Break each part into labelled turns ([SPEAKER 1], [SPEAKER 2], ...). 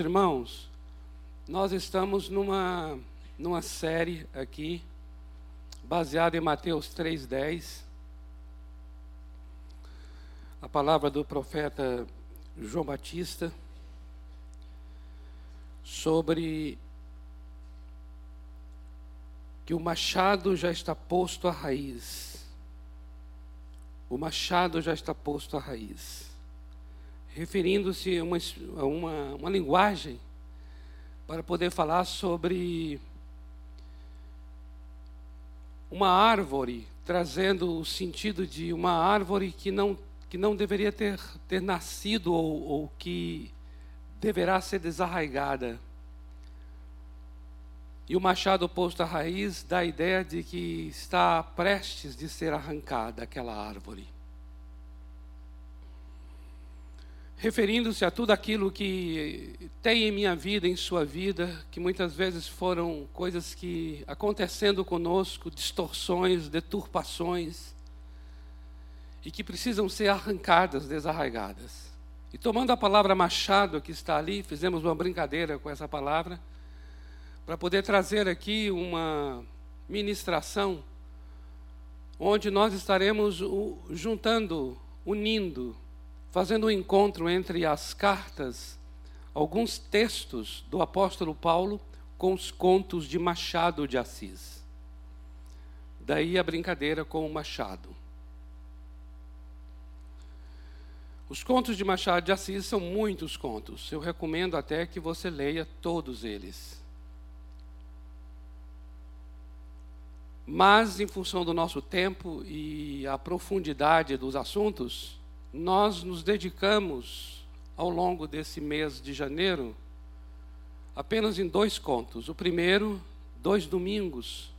[SPEAKER 1] Irmãos, nós estamos numa, numa série aqui, baseada em Mateus 3,10. A palavra do profeta João Batista sobre que o machado já está posto à raiz. O machado já está posto à raiz referindo-se a uma, a uma, uma linguagem para poder falar sobre uma árvore, trazendo o sentido de uma árvore que não, que não deveria ter, ter nascido ou, ou que deverá ser desarraigada. E o machado posto à raiz dá a ideia de que está prestes de ser arrancada aquela árvore. Referindo-se a tudo aquilo que tem em minha vida, em sua vida, que muitas vezes foram coisas que acontecendo conosco, distorções, deturpações, e que precisam ser arrancadas, desarraigadas. E tomando a palavra machado que está ali, fizemos uma brincadeira com essa palavra, para poder trazer aqui uma ministração, onde nós estaremos juntando, unindo, fazendo um encontro entre as cartas, alguns textos do apóstolo Paulo com os contos de Machado de Assis. Daí a brincadeira com o Machado. Os contos de Machado de Assis são muitos contos. Eu recomendo até que você leia todos eles. Mas, em função do nosso tempo e a profundidade dos assuntos, nós nos dedicamos ao longo desse mês de janeiro apenas em dois contos. O primeiro, dois domingos,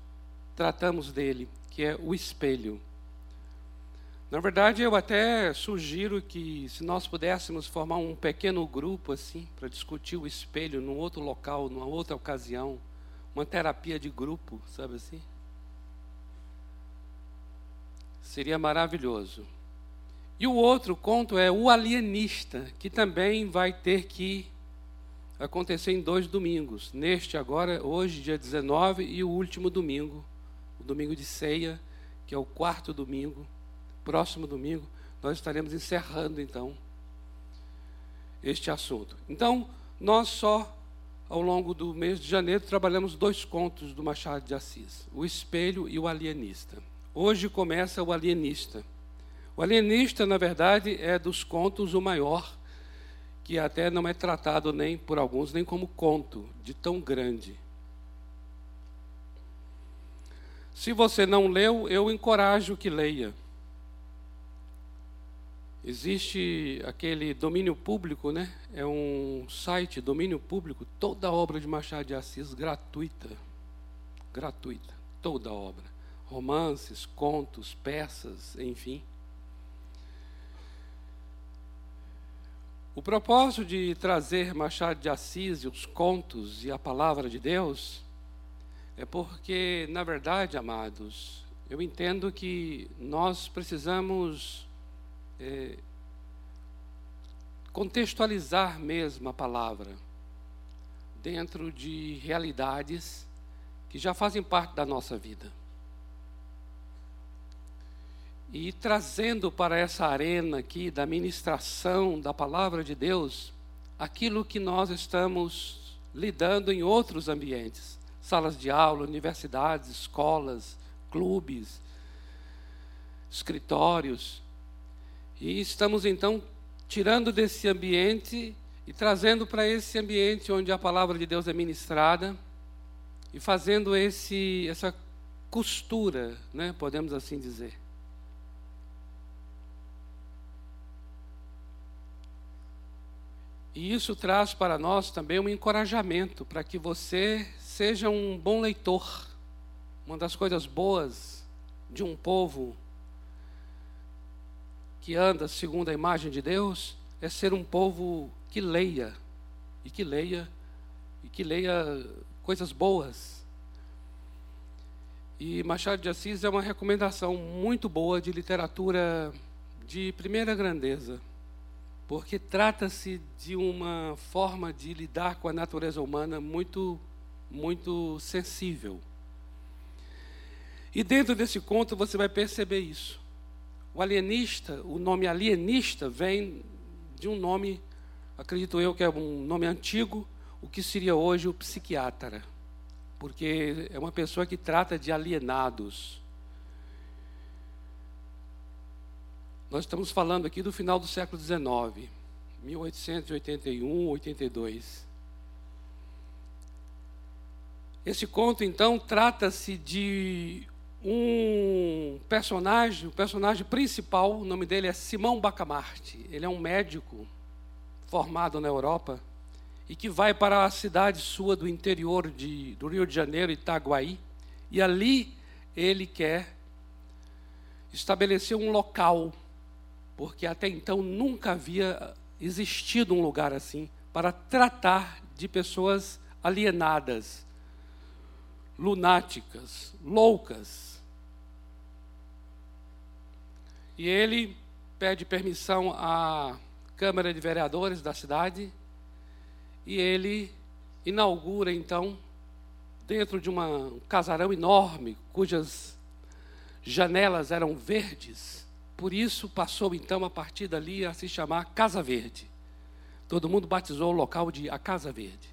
[SPEAKER 1] tratamos dele, que é o espelho. Na verdade, eu até sugiro que, se nós pudéssemos formar um pequeno grupo assim, para discutir o espelho num outro local, numa outra ocasião, uma terapia de grupo, sabe assim? Seria maravilhoso. E o outro conto é O Alienista, que também vai ter que acontecer em dois domingos. Neste agora, hoje, dia 19, e o último domingo, o domingo de ceia, que é o quarto domingo, próximo domingo, nós estaremos encerrando então este assunto. Então, nós só ao longo do mês de janeiro trabalhamos dois contos do Machado de Assis, O Espelho e o Alienista. Hoje começa o Alienista. O alienista, na verdade, é dos contos o maior, que até não é tratado nem por alguns nem como conto, de tão grande. Se você não leu, eu encorajo que leia. Existe aquele domínio público, né? É um site, domínio público, toda a obra de Machado de Assis gratuita. Gratuita, toda a obra. Romances, contos, peças, enfim. O propósito de trazer Machado de Assis e os contos e a palavra de Deus é porque, na verdade, amados, eu entendo que nós precisamos é, contextualizar mesmo a palavra dentro de realidades que já fazem parte da nossa vida e trazendo para essa arena aqui da ministração da palavra de Deus aquilo que nós estamos lidando em outros ambientes salas de aula, universidades, escolas, clubes, escritórios. E estamos então tirando desse ambiente e trazendo para esse ambiente onde a palavra de Deus é ministrada e fazendo esse essa costura, né, podemos assim dizer. E isso traz para nós também um encorajamento para que você seja um bom leitor. Uma das coisas boas de um povo que anda segundo a imagem de Deus é ser um povo que leia e que leia e que leia coisas boas. E Machado de Assis é uma recomendação muito boa de literatura de primeira grandeza porque trata-se de uma forma de lidar com a natureza humana muito, muito sensível. E dentro desse conto você vai perceber isso. O alienista, o nome alienista vem de um nome, acredito eu que é um nome antigo, o que seria hoje o psiquiatra, porque é uma pessoa que trata de alienados. Nós estamos falando aqui do final do século XIX, 1881, 82. Esse conto, então, trata-se de um personagem, o personagem principal, o nome dele é Simão Bacamarte. Ele é um médico formado na Europa e que vai para a cidade sua do interior de, do Rio de Janeiro, Itaguaí, e ali ele quer estabelecer um local, porque até então nunca havia existido um lugar assim para tratar de pessoas alienadas, lunáticas, loucas. E ele pede permissão à Câmara de Vereadores da cidade e ele inaugura então dentro de uma, um casarão enorme cujas janelas eram verdes. Por isso passou então a partir dali a se chamar Casa Verde. Todo mundo batizou o local de a Casa Verde.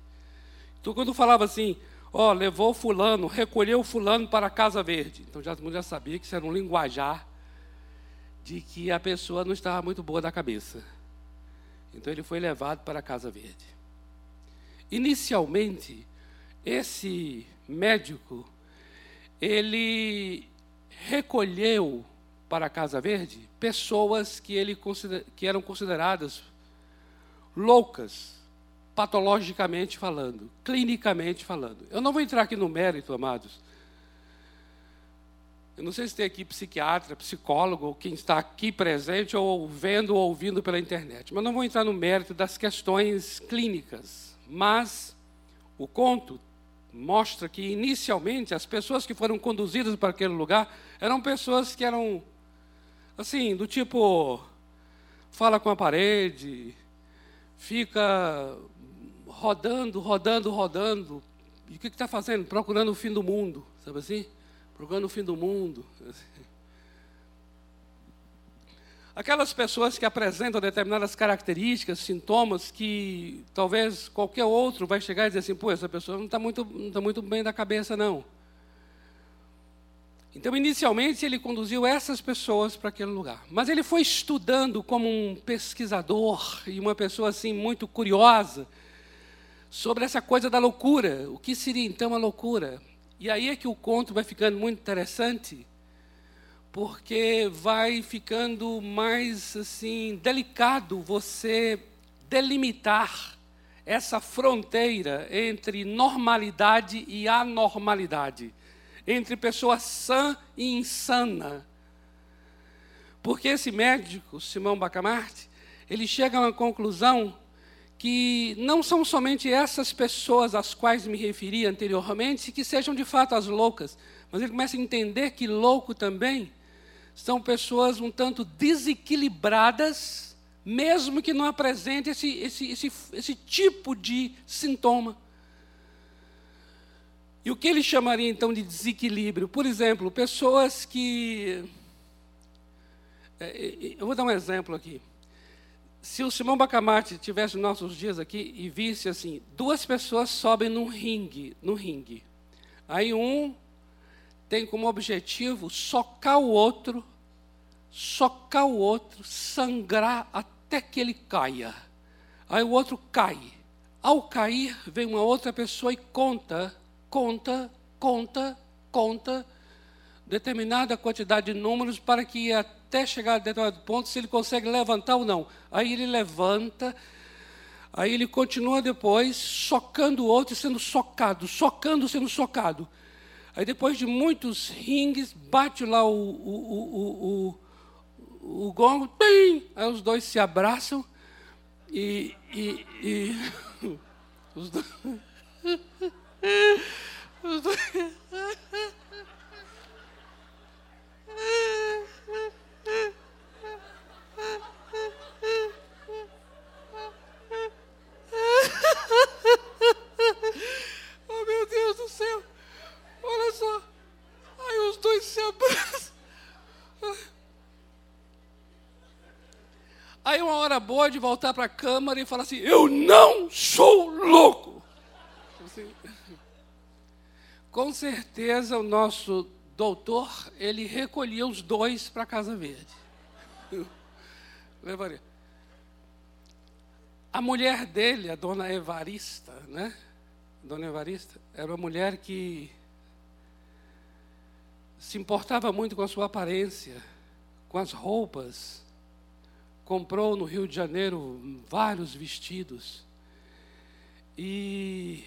[SPEAKER 1] Então quando falava assim, ó, oh, levou fulano, recolheu fulano para a Casa Verde. Então já, já sabia que isso era um linguajar de que a pessoa não estava muito boa da cabeça. Então ele foi levado para a Casa Verde. Inicialmente, esse médico, ele recolheu para a Casa Verde pessoas que, ele que eram consideradas loucas, patologicamente falando, clinicamente falando. Eu não vou entrar aqui no mérito, amados. Eu não sei se tem aqui psiquiatra, psicólogo, ou quem está aqui presente, ou vendo ou ouvindo pela internet, mas não vou entrar no mérito das questões clínicas. Mas o conto mostra que, inicialmente, as pessoas que foram conduzidas para aquele lugar eram pessoas que eram, assim, do tipo, fala com a parede, fica rodando, rodando, rodando. E o que está fazendo? Procurando o fim do mundo, sabe assim? Procurando o fim do mundo. Aquelas pessoas que apresentam determinadas características, sintomas, que talvez qualquer outro vai chegar e dizer assim, pô, essa pessoa não está muito, não tá muito bem da cabeça, não. Então, inicialmente, ele conduziu essas pessoas para aquele lugar. Mas ele foi estudando como um pesquisador e uma pessoa assim muito curiosa sobre essa coisa da loucura. O que seria então a loucura? E aí é que o conto vai ficando muito interessante, porque vai ficando mais assim delicado você delimitar essa fronteira entre normalidade e anormalidade entre pessoa sã e insana. Porque esse médico, Simão Bacamarte, ele chega a uma conclusão que não são somente essas pessoas às quais me referi anteriormente que sejam de fato as loucas, mas ele começa a entender que louco também são pessoas um tanto desequilibradas, mesmo que não apresentem esse, esse, esse, esse tipo de sintoma. E o que ele chamaria então de desequilíbrio? Por exemplo, pessoas que. É, é, é, eu vou dar um exemplo aqui. Se o Simão Bacamarte tivesse nossos dias aqui e visse assim, duas pessoas sobem num ringue, no ringue. Aí um tem como objetivo socar o outro, socar o outro, sangrar até que ele caia. Aí o outro cai. Ao cair, vem uma outra pessoa e conta conta, conta, conta determinada quantidade de números para que até chegar a determinado ponto, se ele consegue levantar ou não. Aí ele levanta, aí ele continua depois socando o outro e sendo socado, socando, sendo socado. Aí depois de muitos ringues, bate lá o, o, o, o, o gongo, pim! aí os dois se abraçam e, e, e os dois Aí uma hora boa de voltar para a câmara e falar assim: Eu não sou louco. Tipo assim, com certeza o nosso doutor, ele recolhia os dois para a Casa Verde. Levaria. A mulher dele, a dona Evarista, né? Dona Evarista, era uma mulher que se importava muito com a sua aparência, com as roupas. Comprou no Rio de Janeiro vários vestidos. E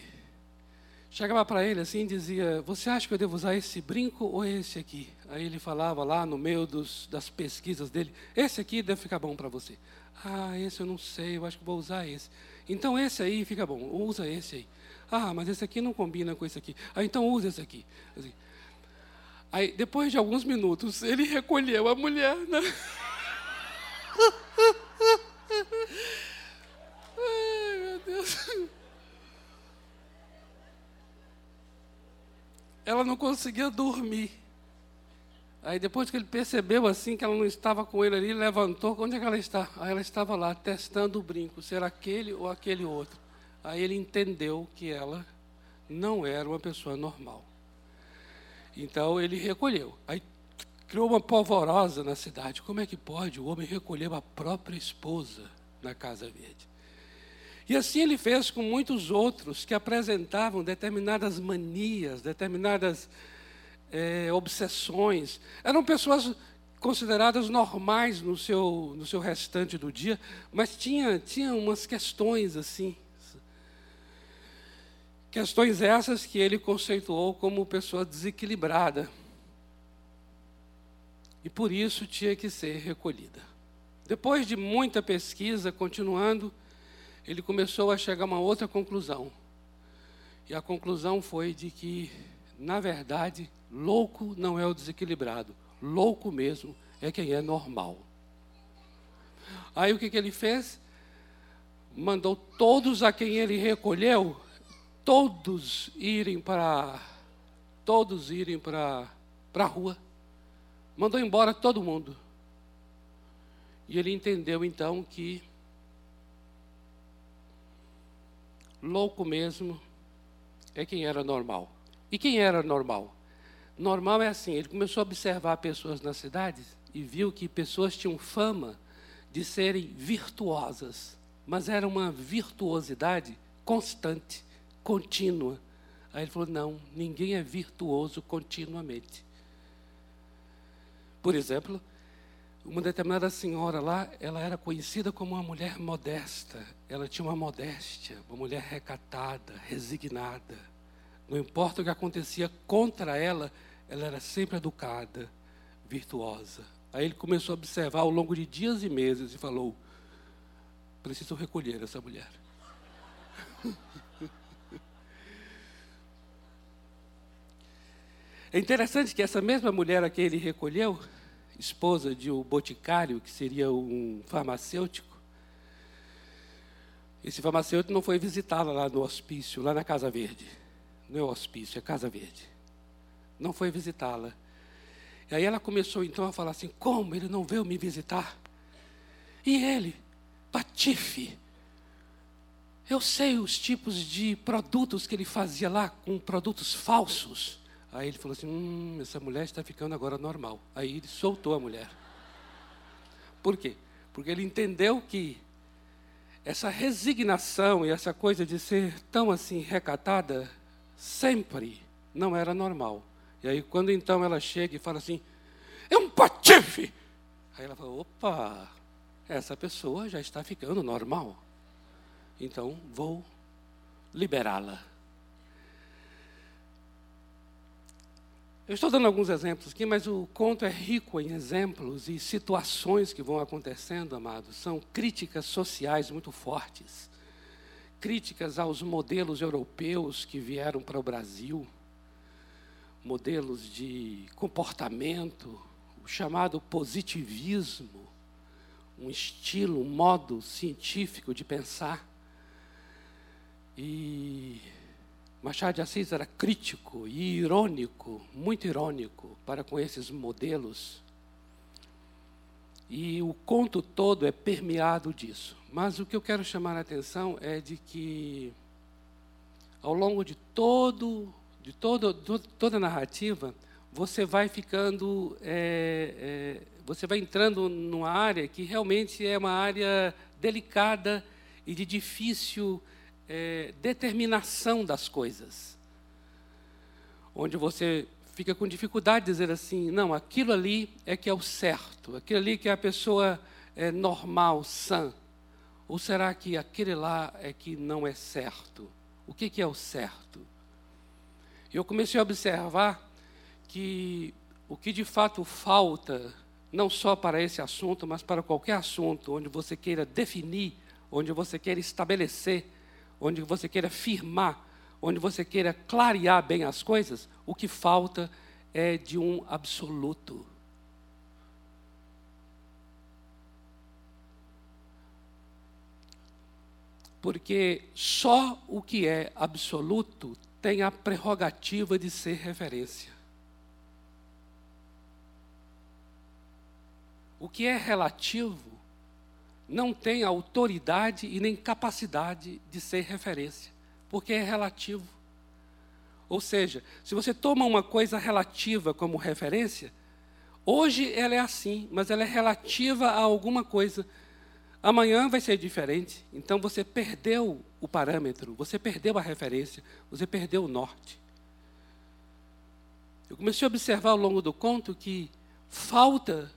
[SPEAKER 1] chegava para ele assim e dizia: Você acha que eu devo usar esse brinco ou esse aqui? Aí ele falava lá no meio dos, das pesquisas dele: Esse aqui deve ficar bom para você. Ah, esse eu não sei, eu acho que vou usar esse. Então esse aí fica bom, usa esse aí. Ah, mas esse aqui não combina com esse aqui. Ah, então usa esse aqui. Assim. Aí, depois de alguns minutos, ele recolheu a mulher. Né? Ai, meu Deus. Ela não conseguia dormir. Aí depois que ele percebeu assim que ela não estava com ele ali, ele levantou, onde é que ela está? Aí ela estava lá testando o brinco, ser aquele ou aquele outro. Aí ele entendeu que ela não era uma pessoa normal. Então ele recolheu. Aí criou uma polvorosa na cidade. Como é que pode o homem recolher a própria esposa na Casa Verde? E assim ele fez com muitos outros que apresentavam determinadas manias, determinadas é, obsessões. Eram pessoas consideradas normais no seu, no seu restante do dia, mas tinha, tinha umas questões assim. Questões essas que ele conceituou como pessoa desequilibrada. E por isso tinha que ser recolhida. Depois de muita pesquisa, continuando, ele começou a chegar a uma outra conclusão. E a conclusão foi de que, na verdade, louco não é o desequilibrado, louco mesmo é quem é normal. Aí o que, que ele fez? Mandou todos a quem ele recolheu todos irem para todos irem para a rua. Mandou embora todo mundo. E ele entendeu então que louco mesmo é quem era normal. E quem era normal? Normal é assim, ele começou a observar pessoas nas cidades e viu que pessoas tinham fama de serem virtuosas, mas era uma virtuosidade constante contínua. Aí ele falou: não, ninguém é virtuoso continuamente. Por exemplo, uma determinada senhora lá, ela era conhecida como uma mulher modesta. Ela tinha uma modéstia, uma mulher recatada, resignada. Não importa o que acontecia contra ela, ela era sempre educada, virtuosa. Aí ele começou a observar ao longo de dias e meses e falou: preciso recolher essa mulher. É interessante que essa mesma mulher a que ele recolheu, esposa de um boticário, que seria um farmacêutico, esse farmacêutico não foi visitá-la lá no hospício, lá na Casa Verde. Não é hospício, é Casa Verde. Não foi visitá-la. E aí ela começou então a falar assim: como ele não veio me visitar? E ele, patife. Eu sei os tipos de produtos que ele fazia lá, com produtos falsos. Aí ele falou assim: hum, essa mulher está ficando agora normal. Aí ele soltou a mulher. Por quê? Porque ele entendeu que essa resignação e essa coisa de ser tão assim recatada sempre não era normal. E aí quando então ela chega e fala assim: é um patife. Aí ela fala: opa, essa pessoa já está ficando normal. Então vou liberá-la. Eu estou dando alguns exemplos aqui, mas o conto é rico em exemplos e situações que vão acontecendo, amados. São críticas sociais muito fortes, críticas aos modelos europeus que vieram para o Brasil, modelos de comportamento, o chamado positivismo, um estilo, um modo científico de pensar. E Machado de Assis era crítico e irônico, muito irônico, para com esses modelos. E o conto todo é permeado disso. Mas o que eu quero chamar a atenção é de que, ao longo de todo, de todo, toda a narrativa, você vai ficando, é, é, você vai entrando numa área que realmente é uma área delicada e de difícil é, determinação das coisas, onde você fica com dificuldade de dizer assim, não, aquilo ali é que é o certo, aquilo ali que é a pessoa é normal, sã. Ou será que aquele lá é que não é certo? O que, que é o certo? Eu comecei a observar que o que de fato falta, não só para esse assunto, mas para qualquer assunto onde você queira definir, onde você queira estabelecer, onde você queira firmar onde você queira clarear bem as coisas, o que falta é de um absoluto. Porque só o que é absoluto tem a prerrogativa de ser referência. O que é relativo não tem autoridade e nem capacidade de ser referência porque é relativo. Ou seja, se você toma uma coisa relativa como referência, hoje ela é assim, mas ela é relativa a alguma coisa. Amanhã vai ser diferente. Então você perdeu o parâmetro, você perdeu a referência, você perdeu o norte. Eu comecei a observar ao longo do conto que falta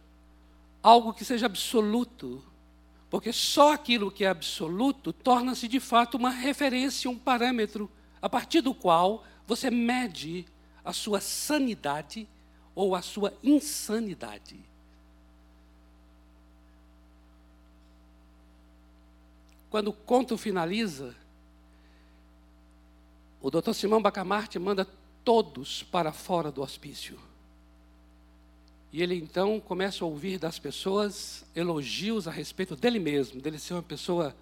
[SPEAKER 1] algo que seja absoluto porque só aquilo que é absoluto torna-se de fato uma referência, um parâmetro, a partir do qual você mede a sua sanidade ou a sua insanidade. Quando o conto finaliza, o doutor Simão Bacamarte manda todos para fora do hospício. E ele então começa a ouvir das pessoas elogios a respeito dele mesmo, dele ser uma pessoa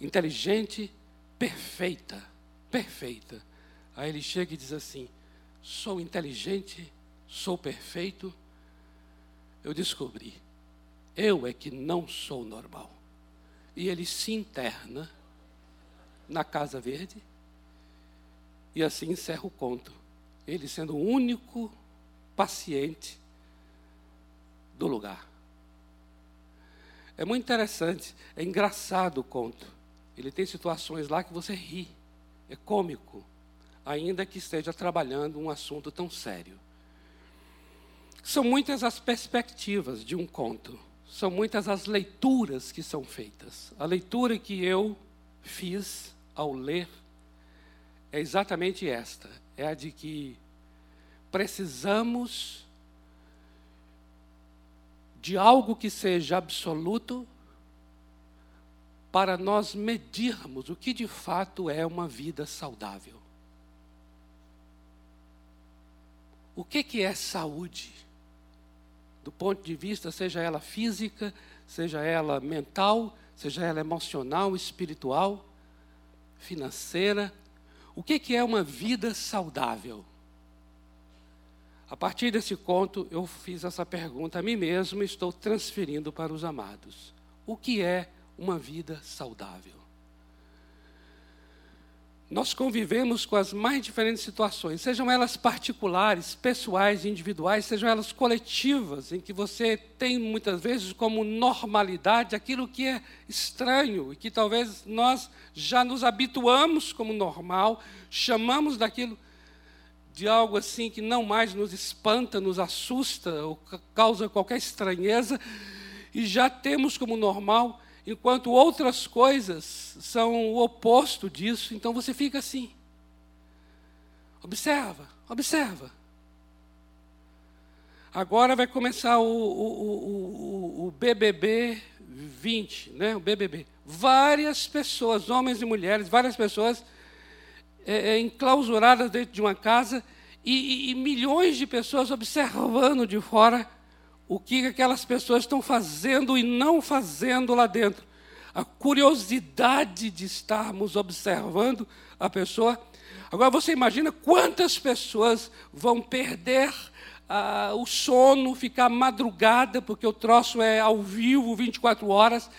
[SPEAKER 1] inteligente, perfeita, perfeita. Aí ele chega e diz assim: sou inteligente, sou perfeito. Eu descobri, eu é que não sou normal. E ele se interna na Casa Verde e assim encerra o conto. Ele sendo o único paciente do lugar. É muito interessante, é engraçado o conto. Ele tem situações lá que você ri, é cômico, ainda que esteja trabalhando um assunto tão sério. São muitas as perspectivas de um conto, são muitas as leituras que são feitas. A leitura que eu fiz ao ler é exatamente esta: é a de que precisamos de algo que seja absoluto para nós medirmos o que de fato é uma vida saudável. O que, que é saúde? Do ponto de vista, seja ela física, seja ela mental, seja ela emocional, espiritual, financeira. O que, que é uma vida saudável? A partir desse conto, eu fiz essa pergunta a mim mesmo e estou transferindo para os amados. O que é uma vida saudável? Nós convivemos com as mais diferentes situações, sejam elas particulares, pessoais, individuais, sejam elas coletivas, em que você tem muitas vezes como normalidade aquilo que é estranho e que talvez nós já nos habituamos como normal, chamamos daquilo de algo assim que não mais nos espanta, nos assusta ou causa qualquer estranheza, e já temos como normal, enquanto outras coisas são o oposto disso, então você fica assim. Observa, observa. Agora vai começar o, o, o, o BBB 20, né? o BBB. Várias pessoas, homens e mulheres, várias pessoas é, é, enclausuradas dentro de uma casa e, e, e milhões de pessoas observando de fora o que aquelas pessoas estão fazendo e não fazendo lá dentro. A curiosidade de estarmos observando a pessoa. Agora você imagina quantas pessoas vão perder ah, o sono, ficar madrugada, porque o troço é ao vivo, 24 horas.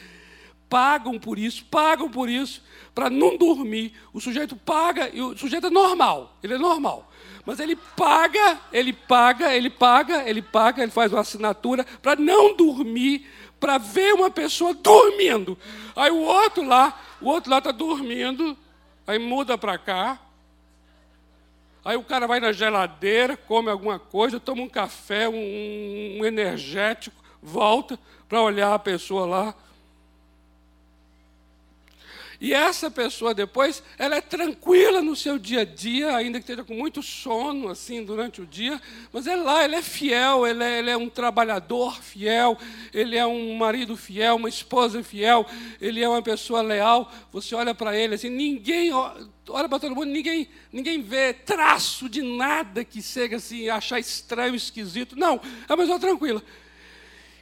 [SPEAKER 1] Pagam por isso, pagam por isso, para não dormir. O sujeito paga, e o sujeito é normal, ele é normal. Mas ele paga, ele paga, ele paga, ele paga, ele faz uma assinatura para não dormir, para ver uma pessoa dormindo. Aí o outro lá, o outro lá está dormindo, aí muda para cá, Aí o cara vai na geladeira, come alguma coisa, toma um café, um, um energético, volta para olhar a pessoa lá. E essa pessoa depois, ela é tranquila no seu dia a dia, ainda que esteja com muito sono assim durante o dia, mas é lá, ele é fiel, ele é, ele é um trabalhador fiel, ele é um marido fiel, uma esposa fiel, ele é uma pessoa leal. Você olha para ele assim, ninguém olha para todo mundo, ninguém, ninguém vê traço de nada que seja assim, achar estranho, esquisito. Não, é uma pessoa tranquila.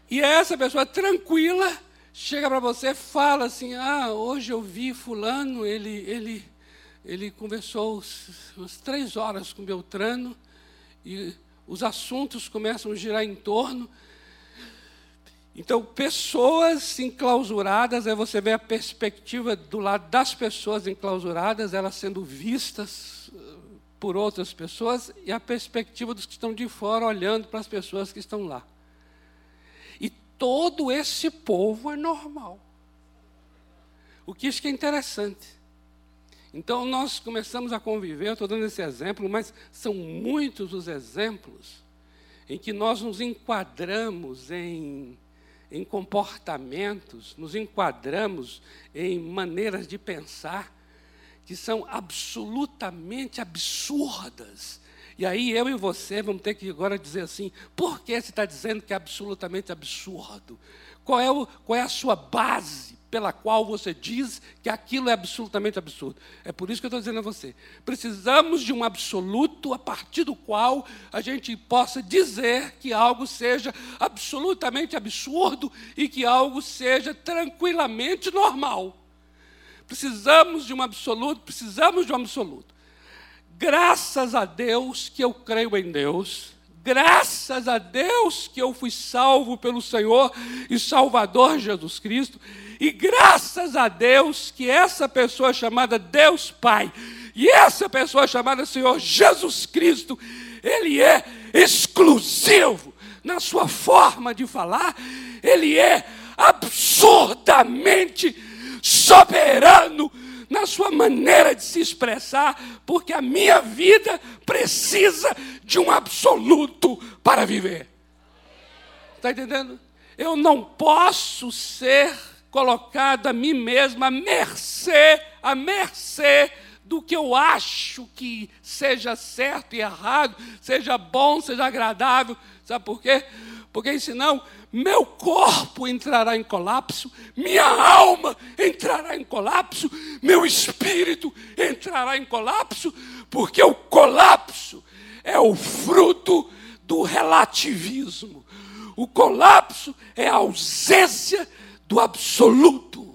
[SPEAKER 1] E essa pessoa tranquila chega para você fala assim: Ah, hoje eu vi Fulano, ele, ele, ele conversou umas três horas com Beltrano, e os assuntos começam a girar em torno. Então, pessoas enclausuradas, aí você vê a perspectiva do lado das pessoas enclausuradas, elas sendo vistas eh, por outras pessoas, e a perspectiva dos que estão de fora olhando para as pessoas que estão lá todo esse povo é normal. O que isso que é interessante. Então nós começamos a conviver, eu estou dando esse exemplo, mas são muitos os exemplos em que nós nos enquadramos em, em comportamentos, nos enquadramos em maneiras de pensar que são absolutamente absurdas e aí eu e você vamos ter que agora dizer assim: por que você está dizendo que é absolutamente absurdo? Qual é, o, qual é a sua base pela qual você diz que aquilo é absolutamente absurdo? É por isso que eu estou dizendo a você: precisamos de um absoluto a partir do qual a gente possa dizer que algo seja absolutamente absurdo e que algo seja tranquilamente normal. Precisamos de um absoluto, precisamos de um absoluto. Graças a Deus que eu creio em Deus. Graças a Deus que eu fui salvo pelo Senhor e Salvador Jesus Cristo. E graças a Deus que essa pessoa chamada Deus Pai e essa pessoa chamada Senhor Jesus Cristo, ele é exclusivo na sua forma de falar, ele é absurdamente soberano na sua maneira de se expressar, porque a minha vida precisa de um absoluto para viver. Está entendendo? Eu não posso ser colocado a mim mesmo à mercê, à mercê do que eu acho que seja certo e errado, seja bom, seja agradável. Sabe por quê? Porque senão meu corpo entrará em colapso, minha alma entrará em colapso, meu espírito entrará em colapso, porque o colapso é o fruto do relativismo. O colapso é a ausência do absoluto.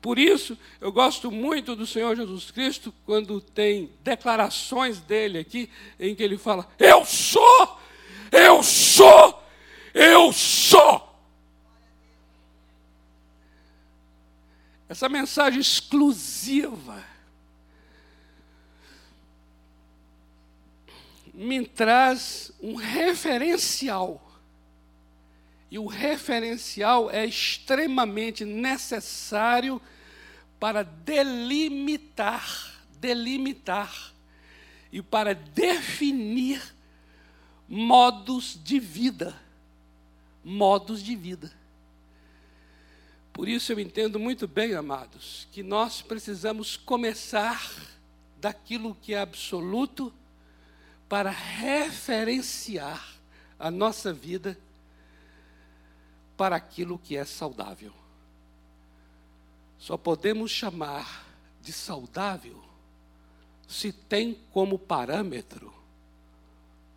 [SPEAKER 1] Por isso, eu gosto muito do Senhor Jesus Cristo quando tem declarações dele aqui, em que ele fala: Eu sou, eu sou eu sou. Essa mensagem exclusiva me traz um referencial. E o referencial é extremamente necessário para delimitar, delimitar e para definir modos de vida modos de vida. Por isso eu entendo muito bem, amados, que nós precisamos começar daquilo que é absoluto para referenciar a nossa vida para aquilo que é saudável. Só podemos chamar de saudável se tem como parâmetro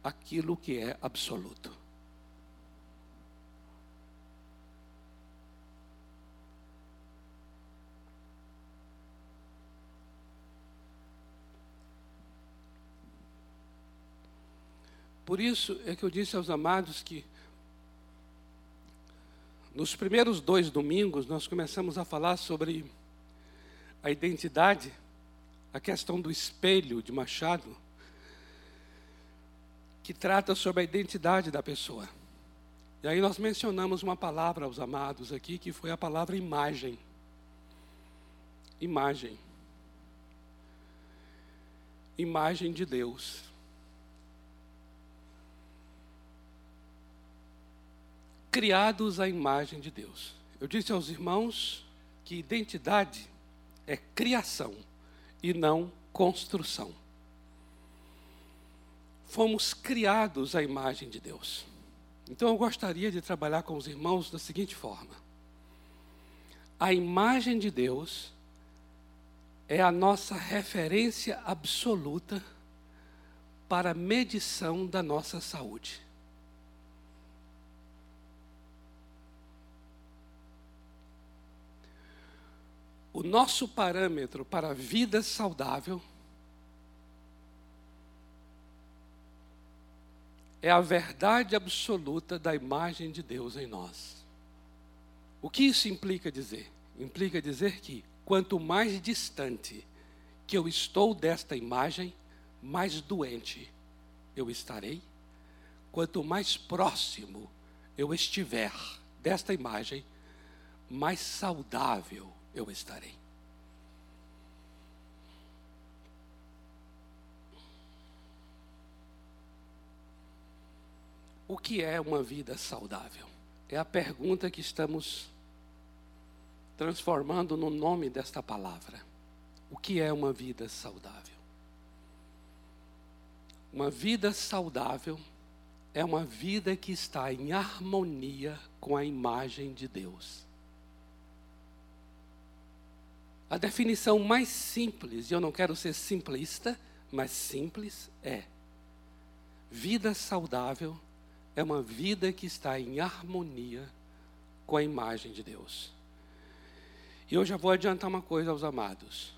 [SPEAKER 1] aquilo que é absoluto. Por isso é que eu disse aos amados que nos primeiros dois domingos nós começamos a falar sobre a identidade, a questão do espelho de Machado, que trata sobre a identidade da pessoa. E aí nós mencionamos uma palavra aos amados aqui, que foi a palavra imagem. Imagem. Imagem de Deus. Criados à imagem de Deus. Eu disse aos irmãos que identidade é criação e não construção. Fomos criados à imagem de Deus. Então eu gostaria de trabalhar com os irmãos da seguinte forma: a imagem de Deus é a nossa referência absoluta para a medição da nossa saúde. O nosso parâmetro para a vida saudável é a verdade absoluta da imagem de Deus em nós. O que isso implica dizer? Implica dizer que quanto mais distante que eu estou desta imagem, mais doente eu estarei. Quanto mais próximo eu estiver desta imagem, mais saudável eu estarei. O que é uma vida saudável? É a pergunta que estamos transformando no nome desta palavra. O que é uma vida saudável? Uma vida saudável é uma vida que está em harmonia com a imagem de Deus. A definição mais simples, e eu não quero ser simplista, mas simples, é: vida saudável é uma vida que está em harmonia com a imagem de Deus. E eu já vou adiantar uma coisa aos amados.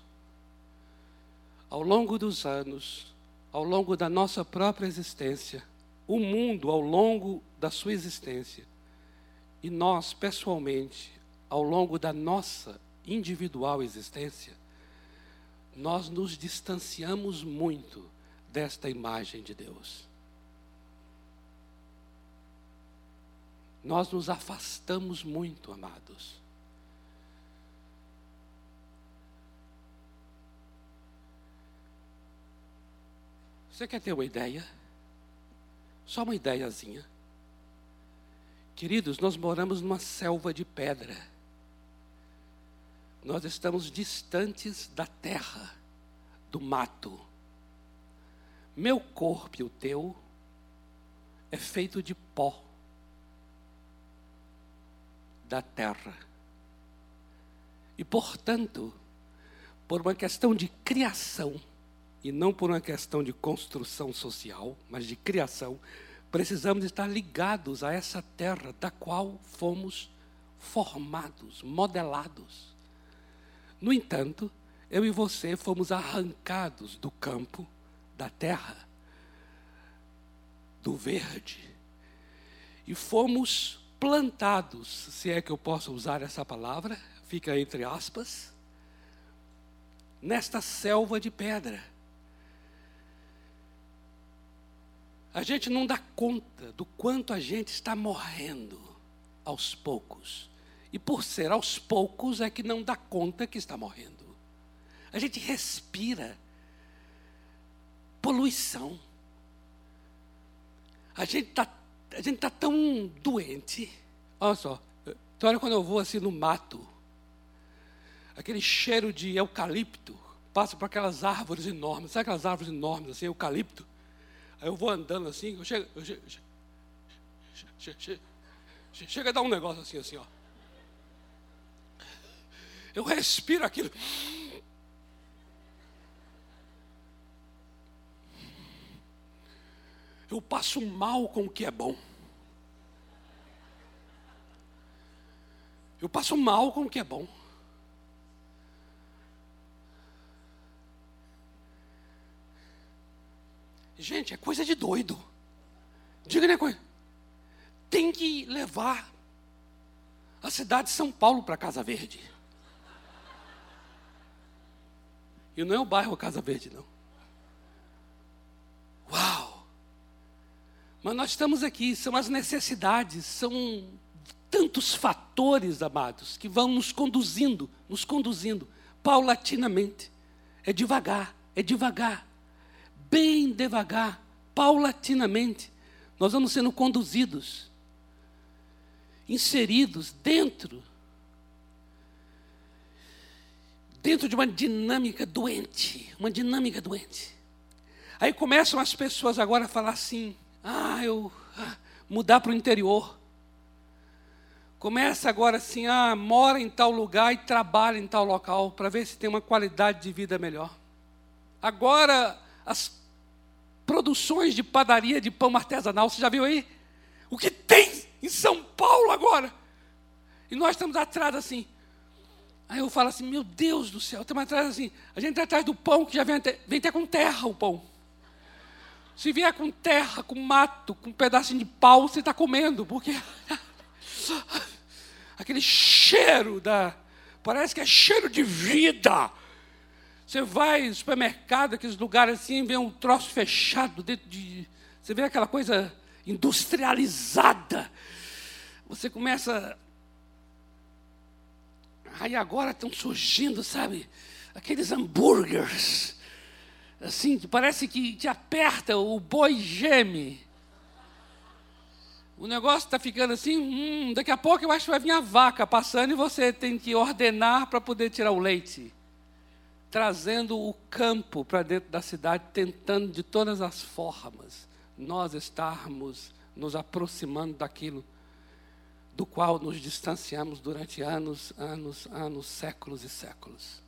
[SPEAKER 1] Ao longo dos anos, ao longo da nossa própria existência, o mundo ao longo da sua existência, e nós pessoalmente, ao longo da nossa individual existência, nós nos distanciamos muito desta imagem de Deus. Nós nos afastamos muito, amados. Você quer ter uma ideia? Só uma ideiazinha. Queridos, nós moramos numa selva de pedra. Nós estamos distantes da terra, do mato. Meu corpo e o teu é feito de pó da terra. E, portanto, por uma questão de criação, e não por uma questão de construção social, mas de criação, precisamos estar ligados a essa terra da qual fomos formados, modelados. No entanto, eu e você fomos arrancados do campo, da terra, do verde, e fomos plantados, se é que eu posso usar essa palavra, fica entre aspas, nesta selva de pedra. A gente não dá conta do quanto a gente está morrendo aos poucos. E por ser aos poucos é que não dá conta que está morrendo. A gente respira poluição. A gente está a gente está tão doente. Olha só, então olha quando eu vou assim no mato, aquele cheiro de eucalipto, passa por aquelas árvores enormes, sabe aquelas árvores enormes assim, eucalipto? Aí eu vou andando assim, eu chego, eu chego, chego, chego, chega a dar um negócio assim, assim, ó. Eu respiro aquilo. Eu passo mal com o que é bom. Eu passo mal com o que é bom. Gente, é coisa de doido. Diga né, coisa. Tem que levar a cidade de São Paulo para Casa Verde. E não é o bairro Casa Verde, não. Uau! Mas nós estamos aqui, são as necessidades, são tantos fatores, amados, que vão nos conduzindo, nos conduzindo, paulatinamente. É devagar, é devagar, bem devagar, paulatinamente. Nós vamos sendo conduzidos, inseridos dentro, dentro de uma dinâmica doente, uma dinâmica doente. Aí começam as pessoas agora a falar assim: ah, eu ah, mudar para o interior. Começa agora assim, ah, mora em tal lugar e trabalha em tal local para ver se tem uma qualidade de vida melhor. Agora as produções de padaria de pão artesanal, você já viu aí? O que tem em São Paulo agora? E nós estamos atrás assim. Aí eu falo assim, meu Deus do céu, estamos atrás assim, a gente está atrás do pão que já vem até, vem até com terra o pão. Se vier com terra, com mato, com um pedacinho de pau, você está comendo, porque aquele cheiro da. Parece que é cheiro de vida. Você vai no supermercado, aqueles lugares assim, vê um troço fechado dentro de. Você vê aquela coisa industrializada. Você começa. Aí agora estão surgindo, sabe, aqueles hambúrgueres. Assim, parece que te aperta, o boi geme. O negócio está ficando assim, hum, daqui a pouco eu acho que vai vir a vaca passando e você tem que ordenar para poder tirar o leite. Trazendo o campo para dentro da cidade, tentando de todas as formas nós estarmos nos aproximando daquilo do qual nos distanciamos durante anos, anos, anos, séculos e séculos.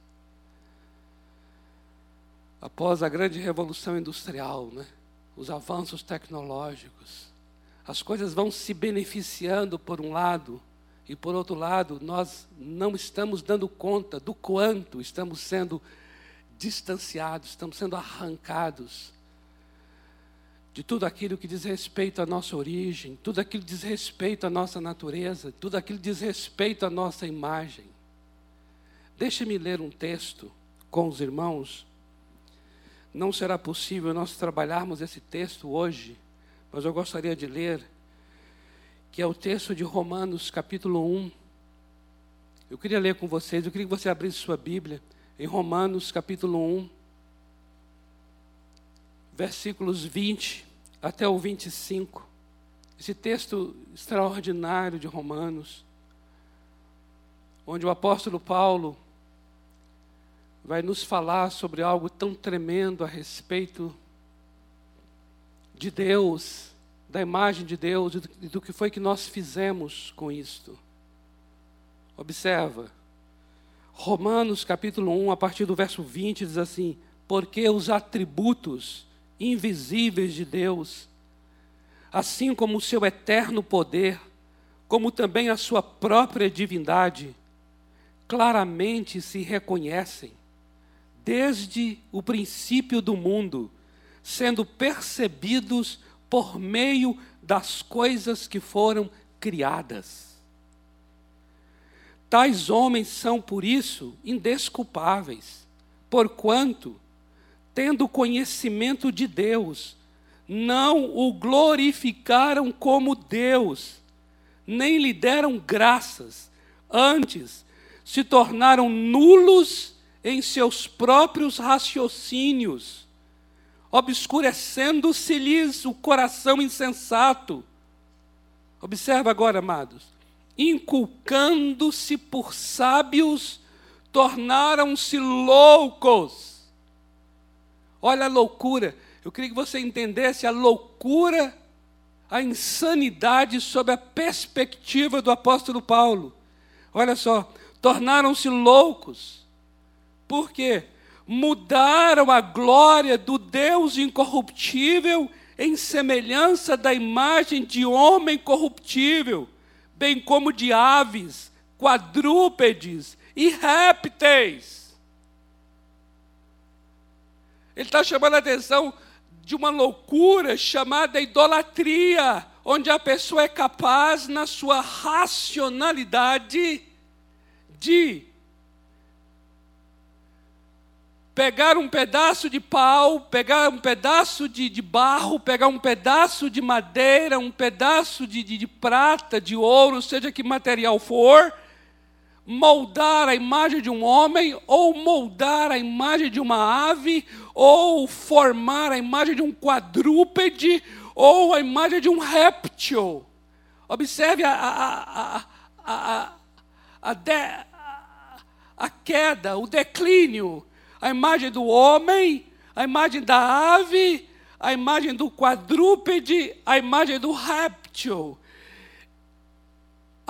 [SPEAKER 1] Após a grande revolução industrial, né, os avanços tecnológicos, as coisas vão se beneficiando por um lado, e por outro lado, nós não estamos dando conta do quanto estamos sendo distanciados, estamos sendo arrancados de tudo aquilo que diz respeito à nossa origem, tudo aquilo que diz respeito à nossa natureza, tudo aquilo que diz respeito à nossa imagem. Deixe-me ler um texto com os irmãos. Não será possível nós trabalharmos esse texto hoje mas eu gostaria de ler, que é o texto de Romanos, capítulo 1. Eu queria ler com vocês, eu queria que você abrisse sua Bíblia, em Romanos, capítulo 1, versículos 20 até o 25. Esse texto extraordinário de Romanos, onde o apóstolo Paulo vai nos falar sobre algo tão tremendo a respeito de Deus, da imagem de Deus e do, que foi que nós fizemos com isto. Observa, Romanos capítulo 1, a partir do verso 20, diz assim: Porque os atributos invisíveis de Deus, assim como o seu eterno poder, como também a sua própria divindade, claramente se reconhecem, desde o princípio do mundo, sendo percebidos por meio das coisas que foram criadas. Tais homens são, por isso, indesculpáveis, porquanto, tendo conhecimento de Deus, não o glorificaram como Deus, nem lhe deram graças, antes se tornaram nulos em seus próprios raciocínios obscurecendo-se-lhes o coração insensato. Observa agora, amados. Inculcando-se por sábios, tornaram-se loucos. Olha a loucura. Eu queria que você entendesse a loucura, a insanidade sob a perspectiva do apóstolo Paulo. Olha só, tornaram-se loucos. Por quê? mudaram a glória do Deus incorruptível em semelhança da imagem de homem corruptível, bem como de aves, quadrúpedes e répteis. Ele está chamando a atenção de uma loucura chamada idolatria, onde a pessoa é capaz, na sua racionalidade, de pegar um pedaço de pau, pegar um pedaço de, de barro, pegar um pedaço de madeira, um pedaço de, de, de prata, de ouro, seja que material for, moldar a imagem de um homem, ou moldar a imagem de uma ave, ou formar a imagem de um quadrúpede, ou a imagem de um réptil. Observe a, a, a, a, a, de, a queda, o declínio a imagem do homem, a imagem da ave, a imagem do quadrúpede, a imagem do réptil.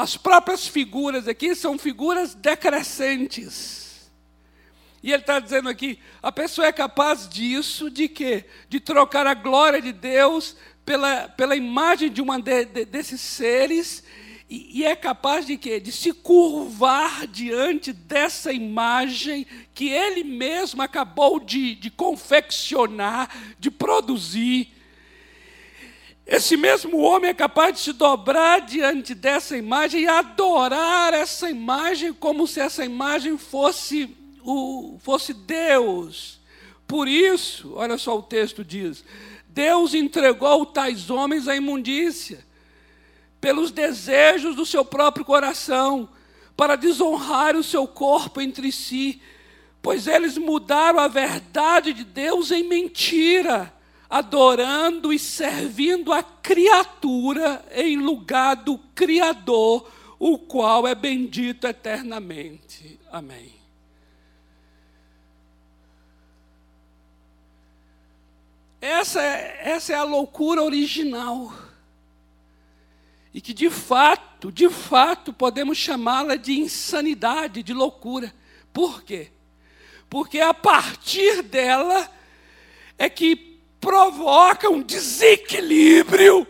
[SPEAKER 1] As próprias figuras aqui são figuras decrescentes. E ele está dizendo aqui: a pessoa é capaz disso, de quê? De trocar a glória de Deus pela, pela imagem de uma de, de, desses seres e, e é capaz de quê? De se curvar diante dessa imagem que ele mesmo acabou de, de confeccionar, de produzir. Esse mesmo homem é capaz de se dobrar diante dessa imagem e adorar essa imagem como se essa imagem fosse, o, fosse Deus. Por isso, olha só o texto diz: Deus entregou tais homens à imundícia pelos desejos do seu próprio coração, para desonrar o seu corpo entre si, pois eles mudaram a verdade de Deus em mentira, adorando e servindo a criatura em lugar do Criador, o qual é bendito eternamente. Amém. Essa é, essa é a loucura original e que de fato, de fato, podemos chamá-la de insanidade, de loucura. Por quê? Porque a partir dela é que provoca um desequilíbrio,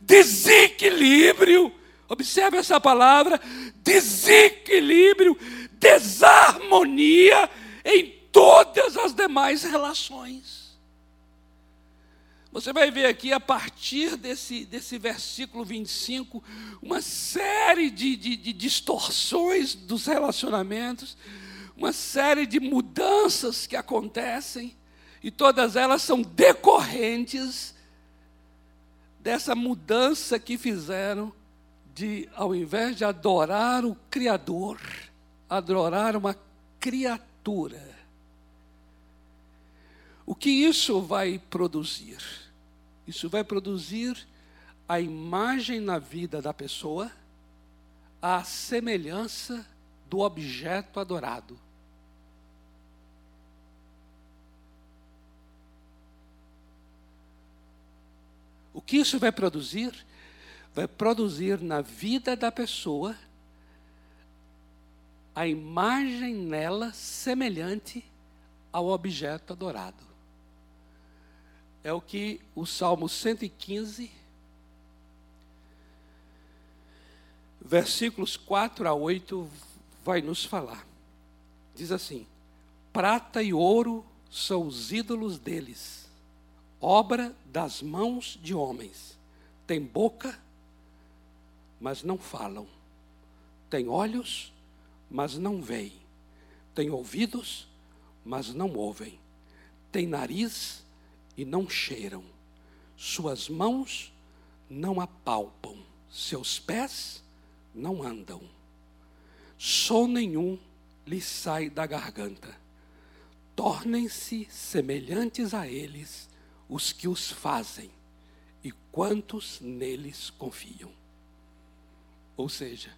[SPEAKER 1] desequilíbrio, observe essa palavra, desequilíbrio, desarmonia em todas as demais relações. Você vai ver aqui, a partir desse, desse versículo 25, uma série de, de, de distorções dos relacionamentos, uma série de mudanças que acontecem, e todas elas são decorrentes dessa mudança que fizeram de, ao invés de adorar o Criador, adorar uma criatura. O que isso vai produzir? Isso vai produzir a imagem na vida da pessoa, a semelhança do objeto adorado. O que isso vai produzir? Vai produzir na vida da pessoa a imagem nela semelhante ao objeto adorado é o que o Salmo 115, versículos 4 a 8, vai nos falar. Diz assim: Prata e ouro são os ídolos deles, obra das mãos de homens. Tem boca, mas não falam. Tem olhos, mas não veem. Tem ouvidos, mas não ouvem. Tem nariz, e não cheiram, suas mãos não apalpam, seus pés não andam, som nenhum lhes sai da garganta. Tornem-se semelhantes a eles os que os fazem e quantos neles confiam. Ou seja,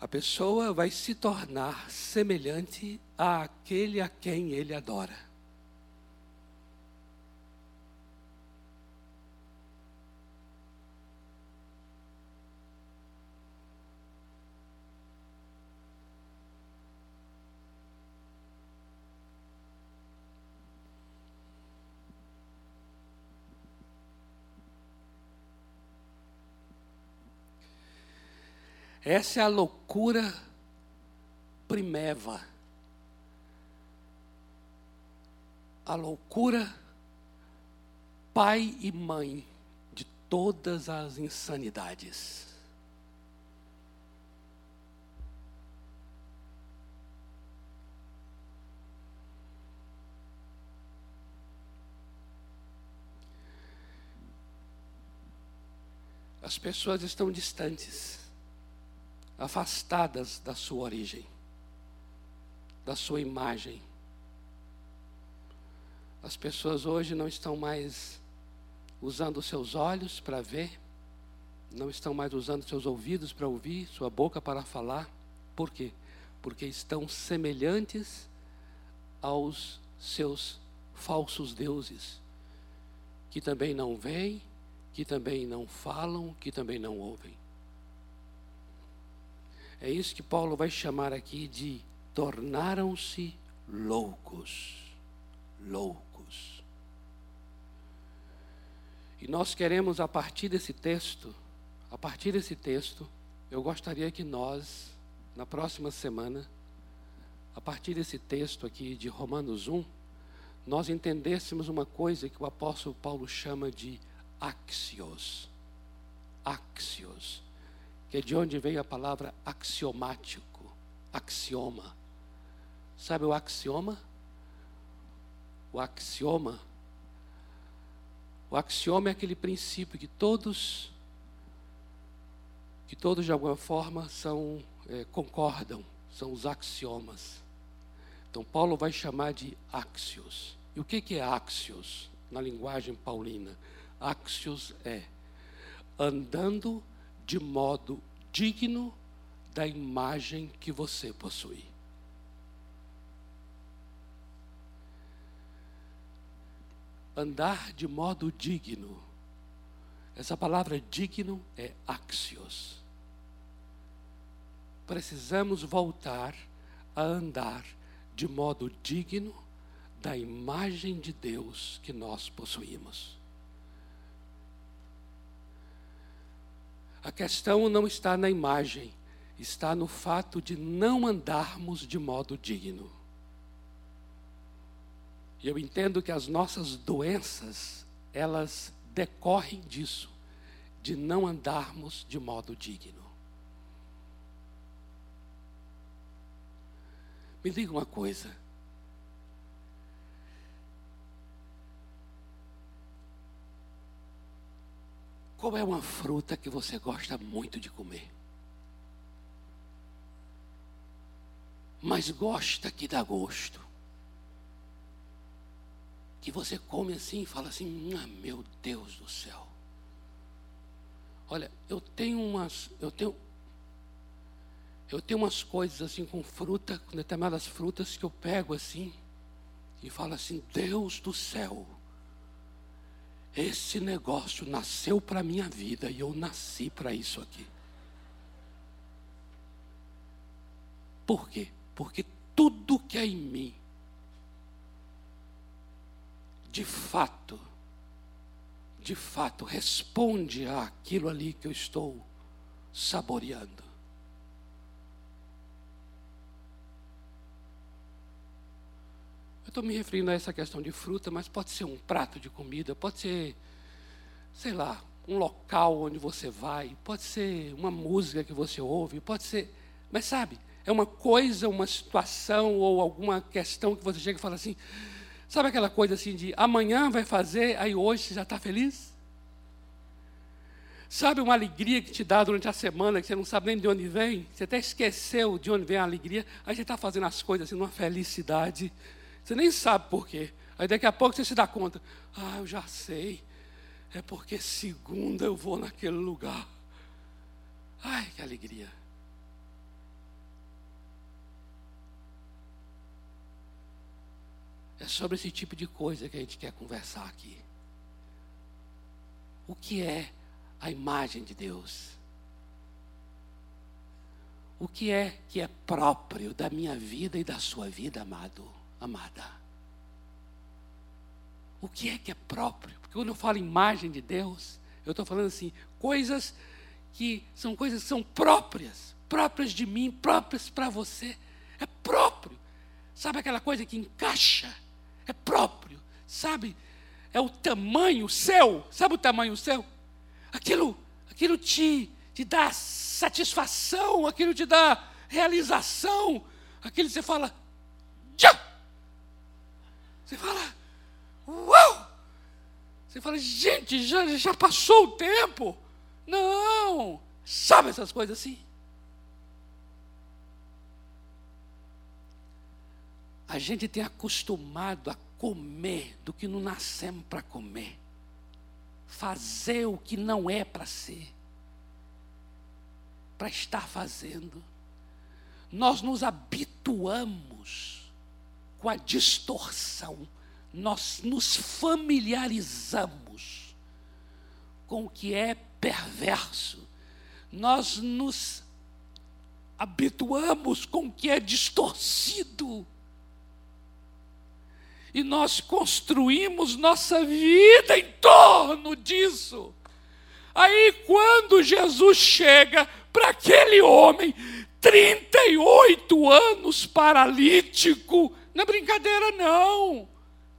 [SPEAKER 1] a pessoa vai se tornar semelhante àquele a quem ele adora. Essa é a loucura primeva. A loucura pai e mãe de todas as insanidades. As pessoas estão distantes, afastadas da sua origem, da sua imagem. As pessoas hoje não estão mais usando seus olhos para ver, não estão mais usando seus ouvidos para ouvir, sua boca para falar. Por quê? Porque estão semelhantes aos seus falsos deuses, que também não veem, que também não falam, que também não ouvem. É isso que Paulo vai chamar aqui de tornaram-se loucos. Loucos. E nós queremos, a partir desse texto, a partir desse texto, eu gostaria que nós, na próxima semana, a partir desse texto aqui de Romanos 1, nós entendêssemos uma coisa que o apóstolo Paulo chama de axios. Axios. Que é de onde veio a palavra axiomático, axioma. Sabe o axioma? O axioma. O axioma é aquele princípio que todos, que todos de alguma forma são é, concordam, são os axiomas. Então Paulo vai chamar de axios. E o que, que é axios na linguagem paulina? Axios é andando de modo digno da imagem que você possui. Andar de modo digno. Essa palavra digno é axios. Precisamos voltar a andar de modo digno da imagem de Deus que nós possuímos. A questão não está na imagem, está no fato de não andarmos de modo digno. E eu entendo que as nossas doenças, elas decorrem disso, de não andarmos de modo digno. Me diga uma coisa. Qual é uma fruta que você gosta muito de comer? Mas gosta que dá gosto. Que você come assim e fala assim: ah, meu Deus do céu. Olha, eu tenho umas, eu tenho, eu tenho umas coisas assim com fruta, com determinadas frutas que eu pego assim e falo assim: Deus do céu. Esse negócio nasceu para a minha vida e eu nasci para isso aqui. Por quê? Porque tudo que é em mim, de fato, de fato, responde àquilo ali que eu estou saboreando. Estou me referindo a essa questão de fruta, mas pode ser um prato de comida, pode ser, sei lá, um local onde você vai, pode ser uma música que você ouve, pode ser. Mas sabe, é uma coisa, uma situação ou alguma questão que você chega e fala assim. Sabe aquela coisa assim de amanhã vai fazer, aí hoje você já está feliz? Sabe uma alegria que te dá durante a semana, que você não sabe nem de onde vem? Você até esqueceu de onde vem a alegria, aí você está fazendo as coisas assim, numa felicidade você nem sabe por quê. Aí daqui a pouco você se dá conta. Ah, eu já sei. É porque segunda eu vou naquele lugar. Ai, que alegria. É sobre esse tipo de coisa que a gente quer conversar aqui. O que é a imagem de Deus? O que é que é próprio da minha vida e da sua vida, amado? Amada. O que é que é próprio? Porque quando eu falo imagem de Deus, eu estou falando assim, coisas que são coisas que são próprias, próprias de mim, próprias para você. É próprio. Sabe aquela coisa que encaixa? É próprio. Sabe? é o tamanho seu. Sabe o tamanho seu? Aquilo, aquilo te, te dá satisfação, aquilo te dá realização, aquilo você fala, já! Você fala, uau! Você fala, gente, já, já passou o tempo. Não! Sabe essas coisas assim? A gente tem acostumado a comer do que não nascemos para comer, fazer o que não é para ser, para estar fazendo. Nós nos habituamos com a distorção, nós nos familiarizamos com o que é perverso, nós nos habituamos com o que é distorcido e nós construímos nossa vida em torno disso. Aí, quando Jesus chega para aquele homem, 38 anos paralítico, não é brincadeira, não.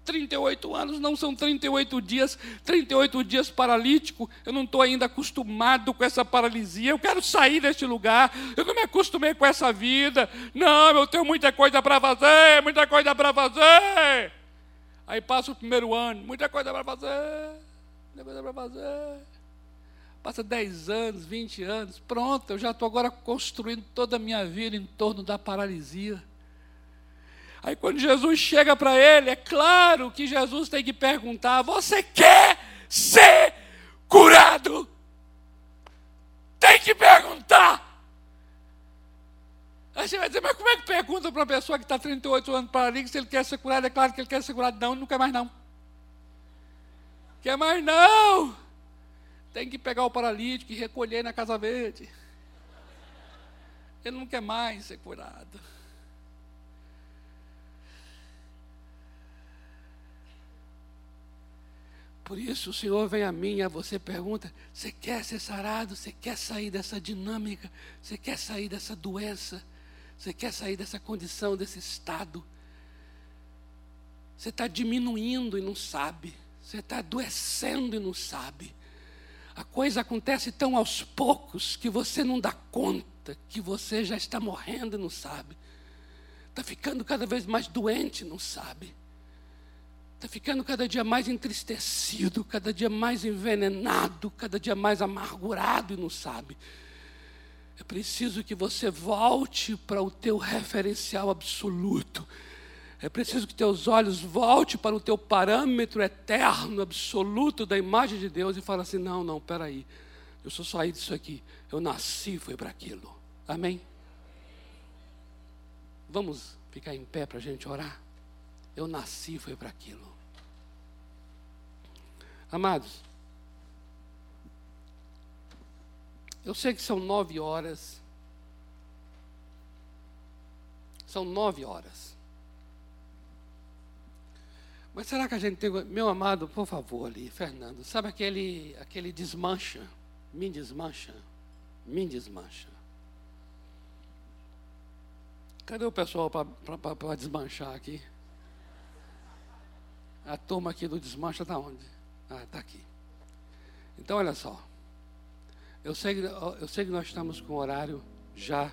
[SPEAKER 1] 38 anos não são 38 dias, 38 dias paralítico. Eu não estou ainda acostumado com essa paralisia. Eu quero sair deste lugar. Eu não me acostumei com essa vida. Não, eu tenho muita coisa para fazer, muita coisa para fazer. Aí passa o primeiro ano, muita coisa para fazer, muita coisa para fazer. Passa 10 anos, 20 anos, pronto, eu já estou agora construindo toda a minha vida em torno da paralisia. Aí quando Jesus chega para ele, é claro que Jesus tem que perguntar: Você quer ser curado? Tem que perguntar. Aí você vai dizer, mas como é que pergunta para uma pessoa que está 38 anos paralítico se ele quer ser curado? É claro que ele quer ser curado. Não, não quer mais não. Quer mais não. Tem que pegar o paralítico e recolher na Casa Verde. Ele não quer mais ser curado. Por isso o Senhor vem a mim e a você pergunta: você quer ser sarado? Você quer sair dessa dinâmica? Você quer sair dessa doença? Você quer sair dessa condição, desse estado. Você está diminuindo e não sabe. Você está adoecendo e não sabe. A coisa acontece tão aos poucos que você não dá conta que você já está morrendo e não sabe. Está ficando cada vez mais doente e não sabe. Está ficando cada dia mais entristecido, cada dia mais envenenado, cada dia mais amargurado e não sabe. É preciso que você volte para o teu referencial absoluto. É preciso que teus olhos volte para o teu parâmetro eterno, absoluto da imagem de Deus e fale assim: não, não, peraí. Eu sou saí disso aqui. Eu nasci, foi para aquilo. Amém? Vamos ficar em pé para a gente orar? Eu nasci, foi para aquilo. Amados, Eu sei que são nove horas. São nove horas. Mas será que a gente tem. Meu amado, por favor, ali, Fernando, sabe aquele, aquele desmancha? Me desmancha? Me desmancha. Cadê o pessoal para desmanchar aqui? A turma aqui do desmancha está onde? Ah, está aqui. Então, olha só. Eu sei, eu sei que nós estamos com o horário já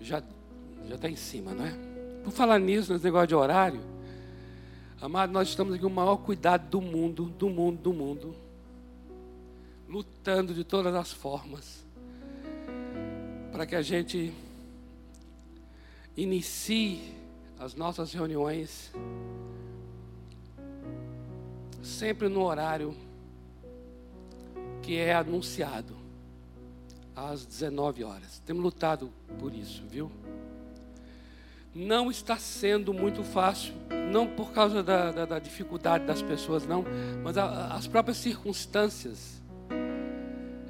[SPEAKER 1] já já está em cima, não é? Por falar nisso, nesse negócio de horário, amado, nós estamos aqui com o maior cuidado do mundo, do mundo, do mundo, lutando de todas as formas para que a gente inicie as nossas reuniões sempre no horário que é anunciado às 19 horas. Temos lutado por isso, viu? Não está sendo muito fácil, não por causa da, da, da dificuldade das pessoas, não, mas a, as próprias circunstâncias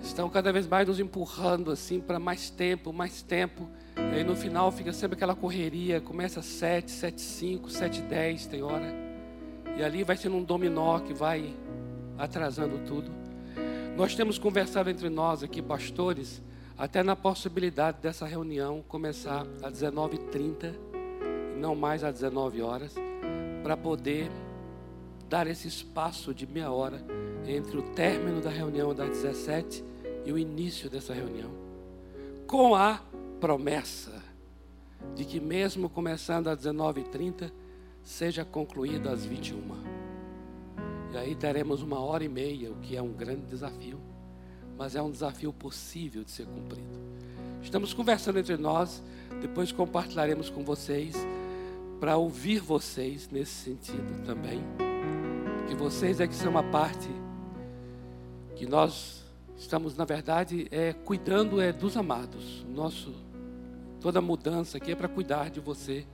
[SPEAKER 1] estão cada vez mais nos empurrando assim para mais tempo, mais tempo. E aí no final fica sempre aquela correria, começa às 7, 7, 5, 7, 10, tem hora. E ali vai sendo um dominó que vai atrasando tudo. Nós temos conversado entre nós aqui, pastores, até na possibilidade dessa reunião começar às 19h30, não mais às 19 horas, para poder
[SPEAKER 2] dar esse espaço de meia hora entre o término da reunião das 17 e o início dessa reunião, com a promessa de que, mesmo começando às 19h30, seja concluído às 21 E aí teremos uma hora e meia, o que é um grande desafio, mas é um desafio possível de ser cumprido. Estamos conversando entre nós, depois compartilharemos com vocês, para ouvir vocês nesse sentido também, que vocês é que são uma parte que nós estamos, na verdade, é, cuidando é dos amados. Nosso, toda mudança aqui é para cuidar de você.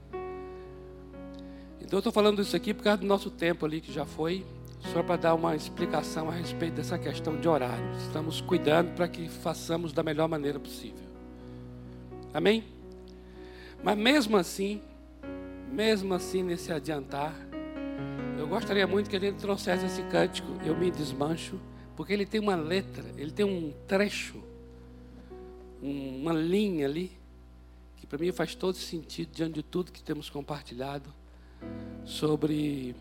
[SPEAKER 2] Então eu estou falando isso aqui por causa do nosso tempo ali que já foi, só para dar uma explicação a respeito dessa questão de horário. Estamos cuidando para que façamos da melhor maneira possível. Amém? Mas mesmo assim, mesmo assim nesse adiantar, eu gostaria muito que a gente trouxesse esse cântico, Eu Me Desmancho, porque ele tem uma letra, ele tem um trecho, uma linha ali, que para mim faz todo sentido diante de tudo que temos compartilhado sobre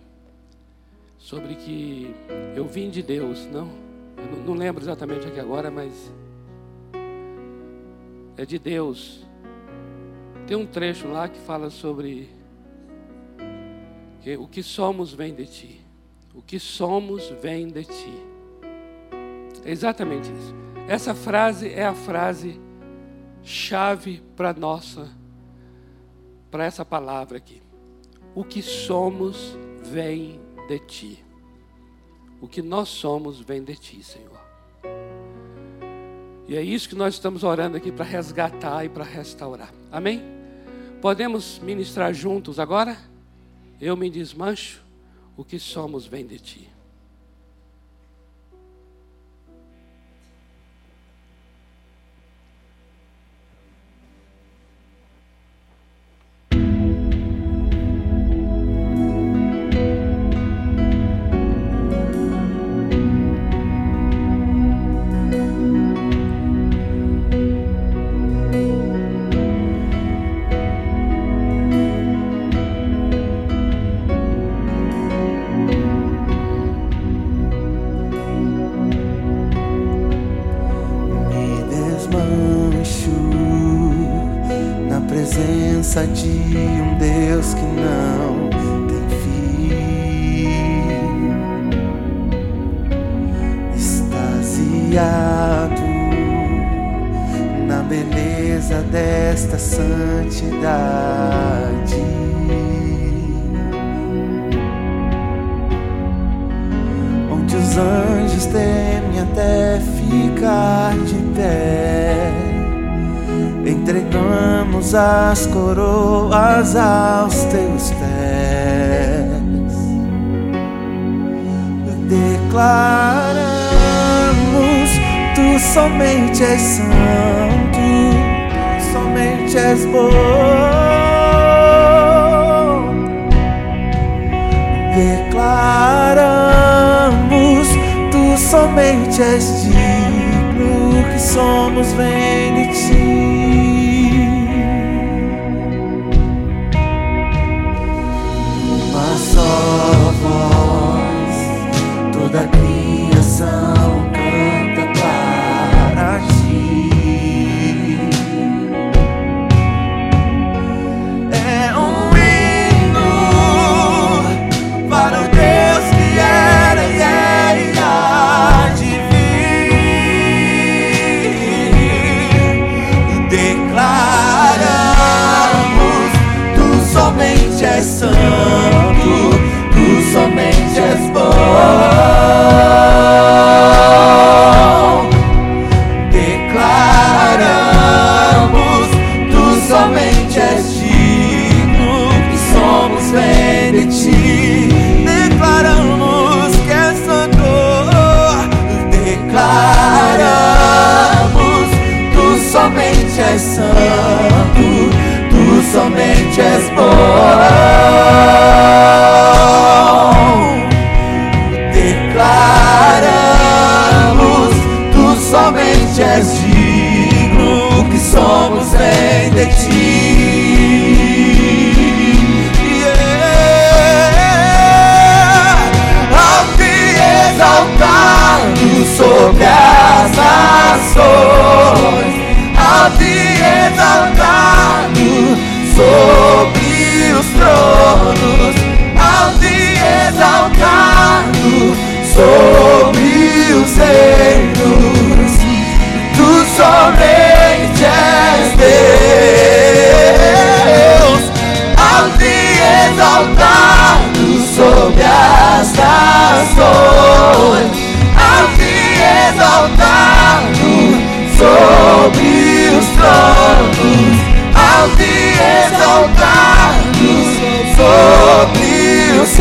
[SPEAKER 2] sobre que eu vim de Deus, não? Eu não lembro exatamente aqui agora, mas é de Deus. Tem um trecho lá que fala sobre que o que somos vem de ti. O que somos vem de ti. É exatamente isso. Essa frase é a frase chave para nossa para essa palavra aqui. O que somos vem de ti. O que nós somos vem de ti, Senhor. E é isso que nós estamos orando aqui para resgatar e para restaurar. Amém? Podemos ministrar juntos agora? Eu me desmancho, o que somos vem de ti.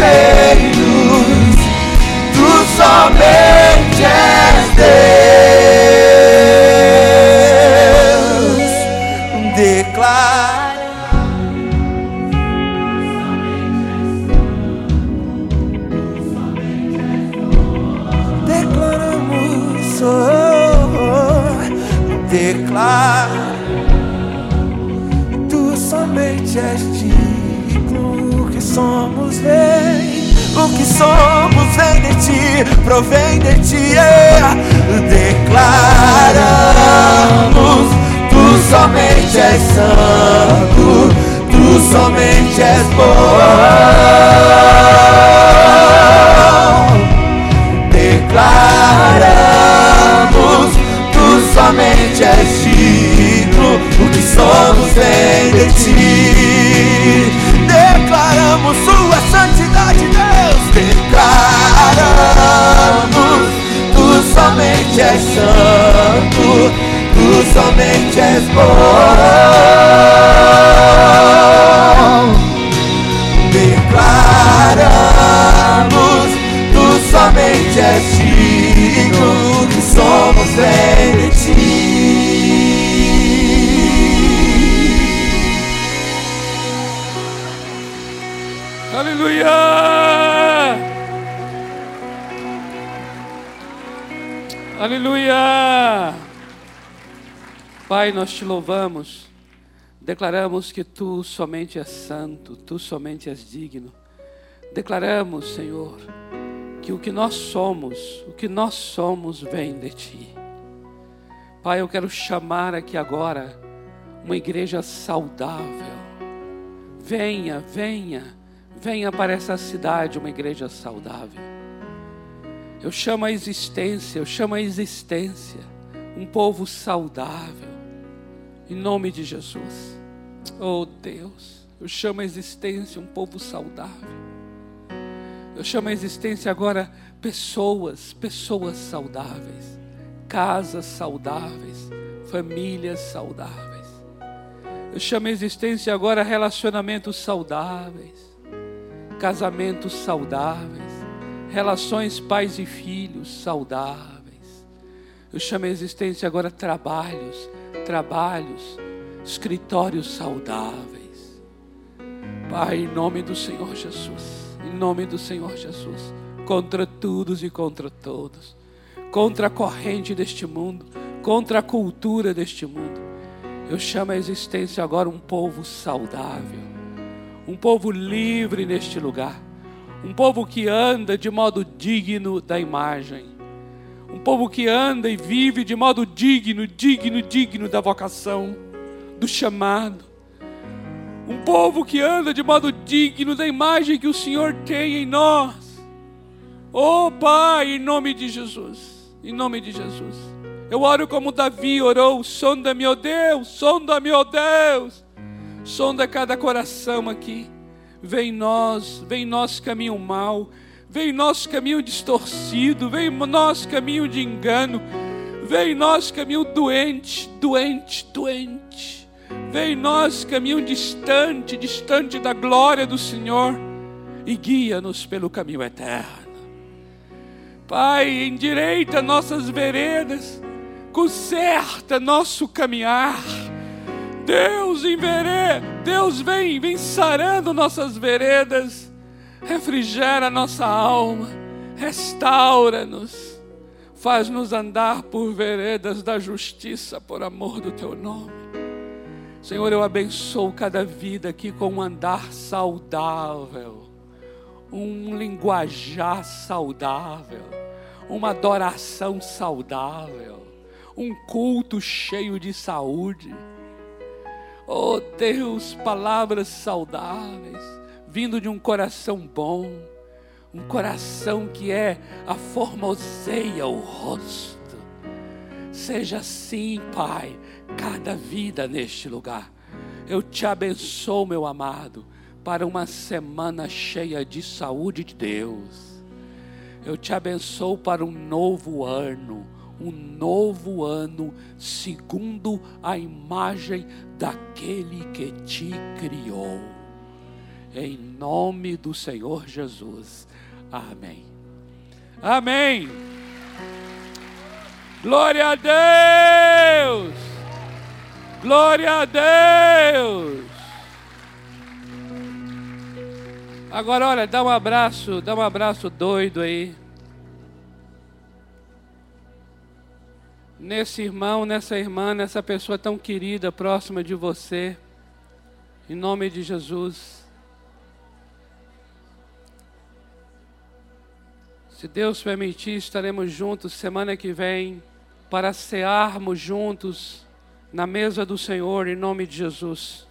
[SPEAKER 2] Sobre
[SPEAKER 1] nós te louvamos, declaramos que tu somente és santo, tu somente és digno. Declaramos, Senhor, que o que nós somos, o que nós somos vem de ti. Pai, eu quero chamar aqui agora uma igreja saudável. Venha, venha, venha para essa cidade uma igreja saudável. Eu chamo a existência, eu chamo a existência um povo saudável, em nome de Jesus. Oh Deus, eu chamo a existência um povo saudável. Eu chamo a existência agora pessoas, pessoas saudáveis, casas saudáveis, famílias saudáveis. Eu chamo a existência agora relacionamentos saudáveis, casamentos saudáveis, relações pais e filhos saudáveis. Eu chamo a existência agora trabalhos, trabalhos, escritórios saudáveis. Pai, em nome do Senhor Jesus, em nome do Senhor Jesus, contra todos e contra todos, contra a corrente deste mundo, contra a cultura deste mundo. Eu chamo a existência agora um povo saudável, um povo livre neste lugar, um povo que anda de modo digno da imagem, um povo que anda e vive de modo digno, digno, digno da vocação, do chamado. Um povo que anda de modo digno da imagem que o Senhor tem em nós. Oh Pai, em nome de Jesus, em nome de Jesus. Eu oro como Davi orou: sonda-me, ó Deus, sonda-me, ó Deus, sonda cada coração aqui. Vem nós, vem nosso caminho mal, vem nosso caminho distorcido, vem nosso caminho de engano, vem nosso caminho doente, doente, doente. Vem nosso caminho distante, distante da glória do Senhor e guia-nos pelo caminho eterno. Pai, endireita nossas veredas, conserta nosso caminhar. Deus envere, Deus vem, vem sarando nossas veredas, refrigera nossa alma, restaura-nos, faz-nos andar por veredas da justiça, por amor do teu nome. Senhor, eu abençoo cada vida aqui com um andar saudável, um linguajar saudável, uma adoração saudável, um culto cheio de saúde. Oh Deus, palavras saudáveis, vindo de um coração bom, um coração que é a formoseia o rosto. Seja assim, Pai, cada vida neste lugar. Eu te abençoo, meu amado, para uma semana cheia de saúde de Deus. Eu te abençoo para um novo ano, um novo ano, segundo a imagem daquele que te criou. Em nome do Senhor Jesus. Amém. Amém. Glória a Deus. Glória a Deus. Agora, olha, dá um abraço, dá um abraço doido aí. Nesse irmão, nessa irmã, nessa pessoa tão querida, próxima de você. Em nome de Jesus. Se Deus permitir, estaremos juntos semana que vem para cearmos juntos na mesa do Senhor, em nome de Jesus.